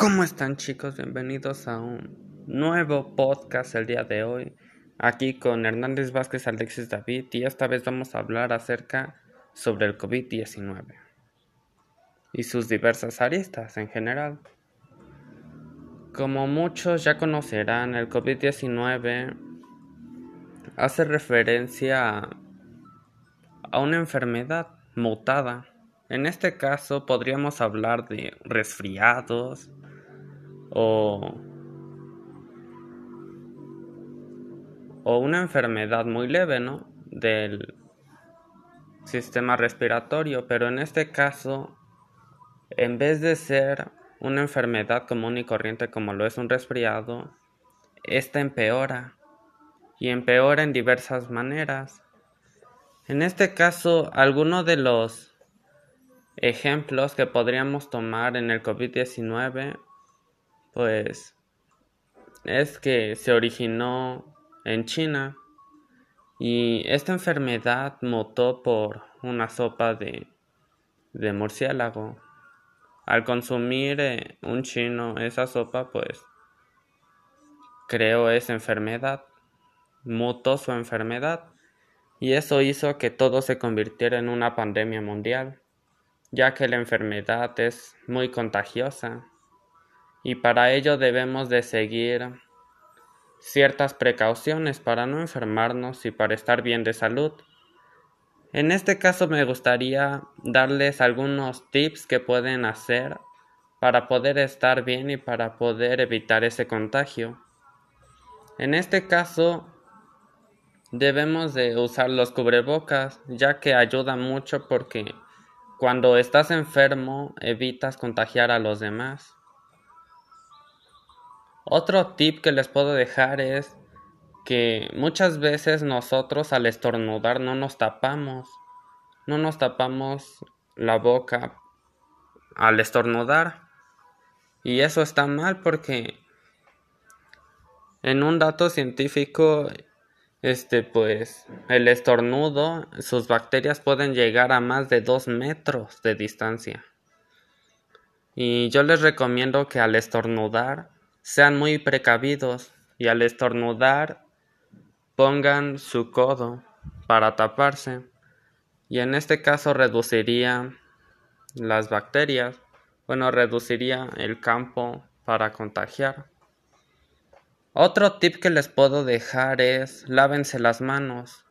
¿Cómo están chicos? Bienvenidos a un nuevo podcast el día de hoy. Aquí con Hernández Vázquez, Alexis David y esta vez vamos a hablar acerca sobre el COVID-19 y sus diversas aristas en general. Como muchos ya conocerán, el COVID-19 hace referencia a, una enfermedad mutada. En este caso podríamos hablar de resfriados, o, o una enfermedad muy leve, ¿no? Del sistema respiratorio, pero en este caso, en vez de ser una enfermedad común y corriente como lo es un resfriado, esta empeora y empeora en diversas maneras. En este caso, algunos de los ejemplos que podríamos tomar en el COVID-19 pues es que se originó en China y esta enfermedad mutó por una sopa de, de murciélago. Al consumir eh, un chino esa sopa, pues creó esa enfermedad, mutó su enfermedad y eso hizo que todo se convirtiera en una pandemia mundial, ya que la enfermedad es muy contagiosa y para ello debemos de seguir ciertas precauciones para no enfermarnos y para estar bien de salud. En este caso me gustaría darles algunos tips que pueden hacer para poder estar bien y para poder evitar ese contagio. En este caso debemos de usar los cubrebocas ya que ayuda mucho porque cuando estás enfermo evitas contagiar a los demás. Otro tip que les puedo dejar es que muchas veces nosotros al estornudar no nos tapamos, no nos tapamos la boca al estornudar. Y eso está mal porque en un dato científico, este pues el estornudo, sus bacterias pueden llegar a más de 2 metros de distancia. Y yo les recomiendo que al estornudar sean muy precavidos y al estornudar pongan su codo para taparse y en este caso reduciría las bacterias, bueno, reduciría el campo para contagiar. Otro tip que les puedo dejar es lávense las manos.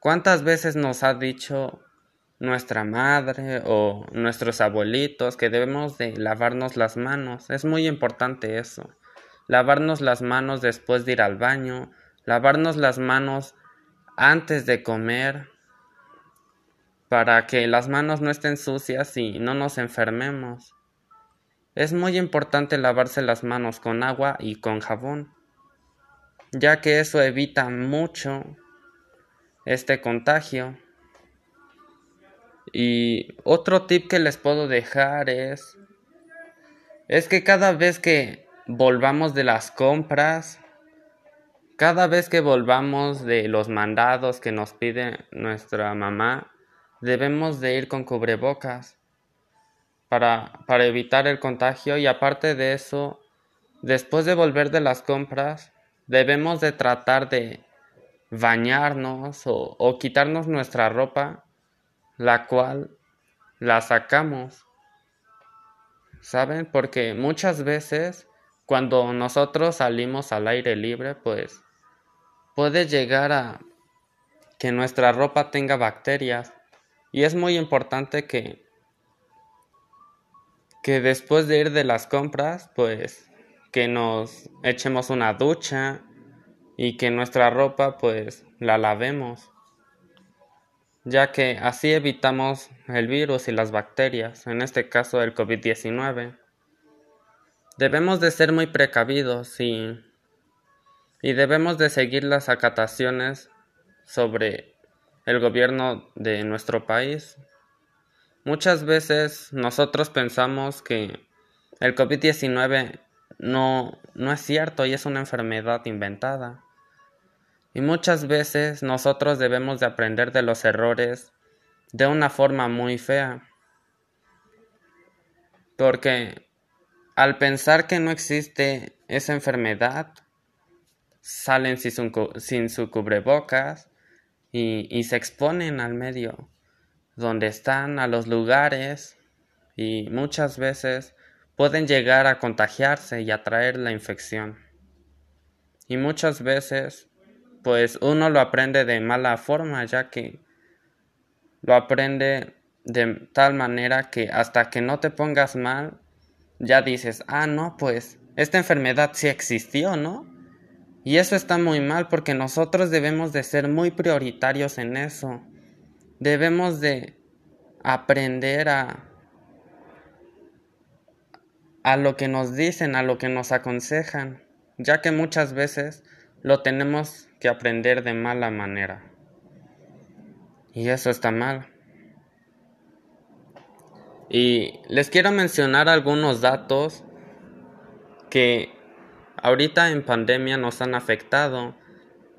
¿Cuántas veces nos ha dicho nuestra madre o nuestros abuelitos que debemos de lavarnos las manos. Es muy importante eso. Lavarnos las manos después de ir al baño, lavarnos las manos antes de comer para que las manos no estén sucias y no nos enfermemos. Es muy importante lavarse las manos con agua y con jabón, ya que eso evita mucho este contagio. Y otro tip que les puedo dejar es es que cada vez que volvamos de las compras, cada vez que volvamos de los mandados que nos pide nuestra mamá, debemos de ir con cubrebocas para, para evitar el contagio. Y aparte de eso, después de volver de las compras, debemos de tratar de bañarnos o, o quitarnos nuestra ropa la cual la sacamos. ¿Saben? Porque muchas veces cuando nosotros salimos al aire libre, pues puede llegar a que nuestra ropa tenga bacterias. Y es muy importante que que después de ir de las compras, pues que nos echemos una ducha y que nuestra ropa pues la lavemos ya que así evitamos el virus y las bacterias, en este caso el COVID-19. Debemos de ser muy precavidos y, y debemos de seguir las acataciones sobre el gobierno de nuestro país. Muchas veces nosotros pensamos que el COVID-19 no, no es cierto y es una enfermedad inventada. Y muchas veces nosotros debemos de aprender de los errores de una forma muy fea. Porque al pensar que no existe esa enfermedad, salen sin su, cubrebocas y, y se exponen al medio donde están, a los lugares y muchas veces pueden llegar a contagiarse y atraer la infección. Y muchas veces, pues uno lo aprende de mala forma, ya que lo aprende de tal manera que hasta que no te pongas mal, ya dices, ah, no, pues esta enfermedad sí existió, ¿no? Y eso está muy mal porque nosotros debemos de ser muy prioritarios en eso. Debemos de aprender a a lo que nos dicen, a lo que nos aconsejan, ya que muchas veces lo tenemos que aprender de mala manera. Y eso está mal. Y les quiero mencionar algunos datos que ahorita en pandemia nos han afectado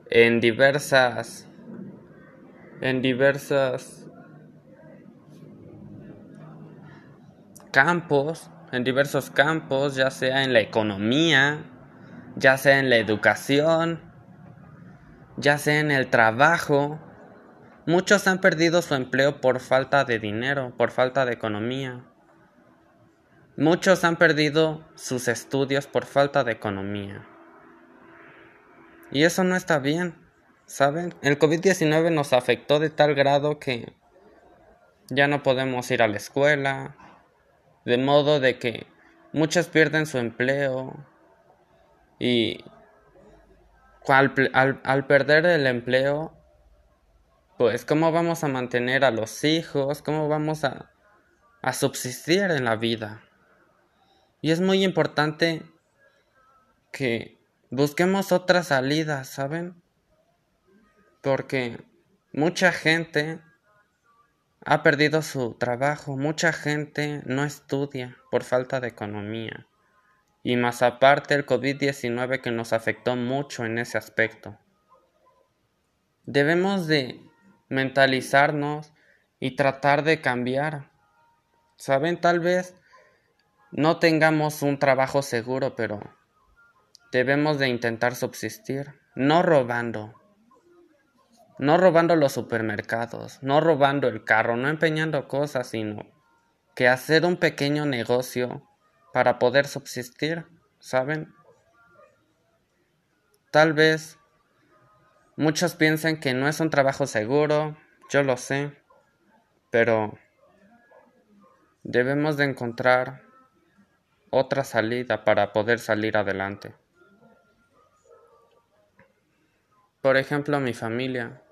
en diversas en diversas campos en diversos campos, ya sea en la economía, ya sea en la educación, ya sea en el trabajo. Muchos han perdido su empleo por falta de dinero, por falta de economía. Muchos han perdido sus estudios por falta de economía. Y eso no está bien, ¿saben? El COVID-19 nos afectó de tal grado que ya no podemos ir a la escuela, de modo de que muchos pierden su empleo y al, perder el empleo, pues cómo vamos a mantener a los hijos, cómo vamos a, a subsistir en la vida. Y es muy importante que busquemos otras salidas, ¿saben? Porque mucha gente ha perdido su trabajo, mucha gente no estudia por falta de economía. Y más aparte el COVID-19 que nos afectó mucho en ese aspecto. Debemos de mentalizarnos y tratar de cambiar. Saben, tal vez no tengamos un trabajo seguro, pero debemos de intentar subsistir, no robando, no robando los supermercados, no robando el carro, no empeñando cosas, sino que hacer un pequeño negocio para poder subsistir, ¿saben? Tal vez muchos piensen que no es un trabajo seguro, yo lo sé, pero debemos de encontrar otra salida para poder salir adelante. Por ejemplo, mi familia.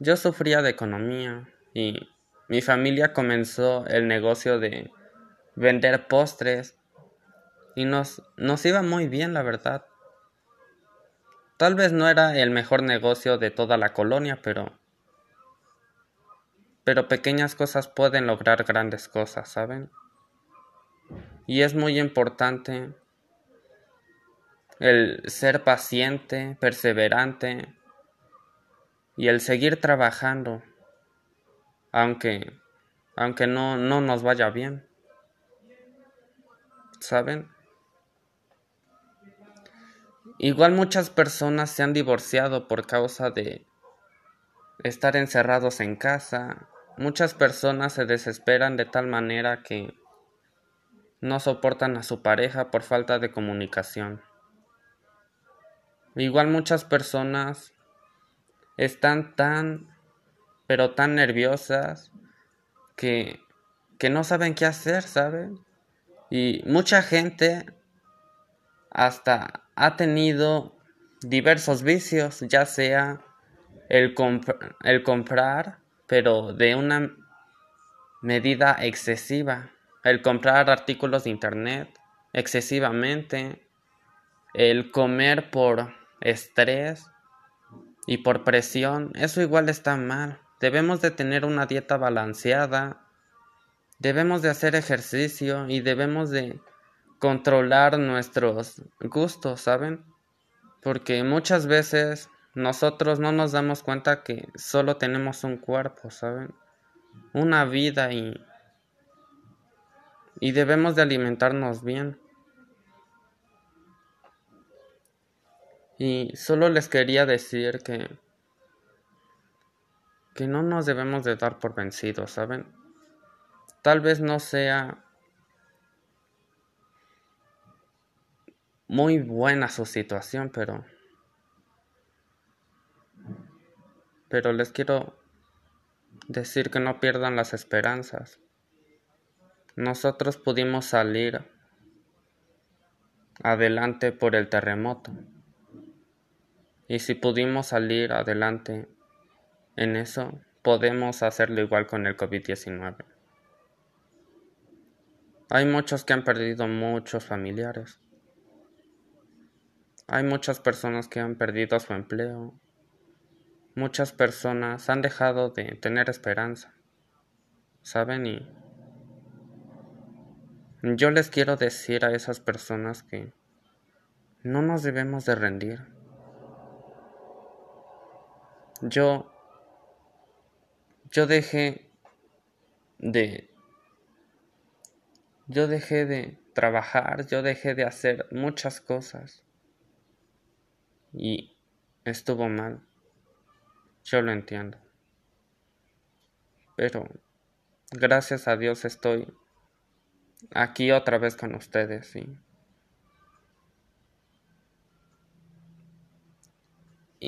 Yo sufría de economía y mi familia comenzó el negocio de vender postres y nos, nos iba muy bien, la verdad. Tal vez no era el mejor negocio de toda la colonia, pero pero pequeñas cosas pueden lograr grandes cosas, ¿saben? Y es muy importante el ser paciente, perseverante y el seguir trabajando, aunque, aunque no, no nos vaya bien. ¿Saben? Igual muchas personas se han divorciado por causa de estar encerrados en casa. Muchas personas se desesperan de tal manera que no soportan a su pareja por falta de comunicación. Igual muchas personas están tan, pero tan nerviosas que, que no saben qué hacer, ¿saben? Y mucha gente hasta ha tenido diversos vicios, ya sea el, el comprar, pero de una medida excesiva, el comprar artículos de internet excesivamente, el comer por estrés y por presión, eso igual está mal. Debemos de tener una dieta balanceada, Debemos de hacer ejercicio y debemos de controlar nuestros gustos, ¿saben? Porque muchas veces nosotros no nos damos cuenta que solo tenemos un cuerpo, ¿saben? Una vida y y debemos de alimentarnos bien. Y solo les quería decir que que no nos debemos de dar por vencidos, ¿saben? Tal vez no sea muy buena su situación, pero pero les quiero decir que no pierdan las esperanzas. Nosotros pudimos salir adelante por el terremoto. Y si pudimos salir adelante en eso, podemos hacerlo igual con el COVID-19. Hay muchos que han perdido muchos familiares. Hay muchas personas que han perdido su empleo. Muchas personas han dejado de tener esperanza. ¿Saben? Y yo les quiero decir a esas personas que no nos debemos de rendir. Yo yo dejé de yo dejé de trabajar, yo dejé de hacer muchas cosas y estuvo mal. Yo lo entiendo. Pero gracias a Dios estoy aquí otra vez con ustedes y,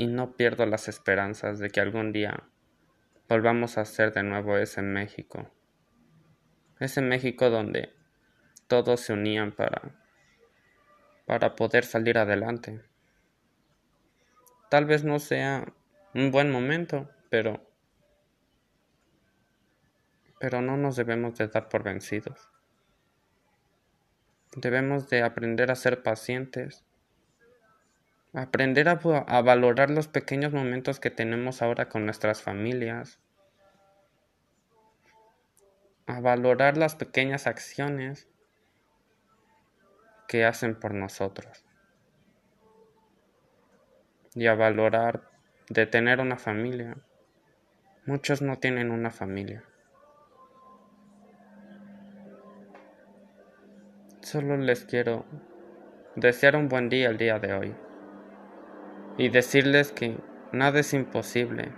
no pierdo las esperanzas de que algún día volvamos a hacer de nuevo ese México. Ese México donde todos se unían para para poder salir adelante. Tal vez no sea un buen momento, pero pero no nos debemos de dar por vencidos. Debemos de aprender a ser pacientes, aprender a, a, valorar los pequeños momentos que tenemos ahora con nuestras familias, a valorar las pequeñas acciones que hacen por nosotros y a valorar de tener una familia. Muchos no tienen una familia. Solo les quiero desear un buen día el día de hoy y decirles que nada es imposible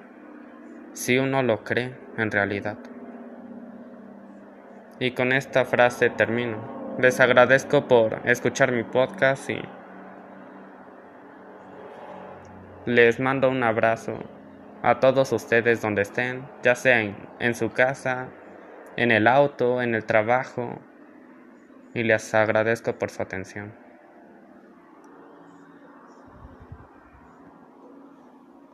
si uno lo cree en realidad. Y con esta frase termino. Les agradezco por escuchar mi podcast y les mando un abrazo a todos ustedes donde estén, ya sea en, en su casa, en el auto, en el trabajo y les agradezco por su atención.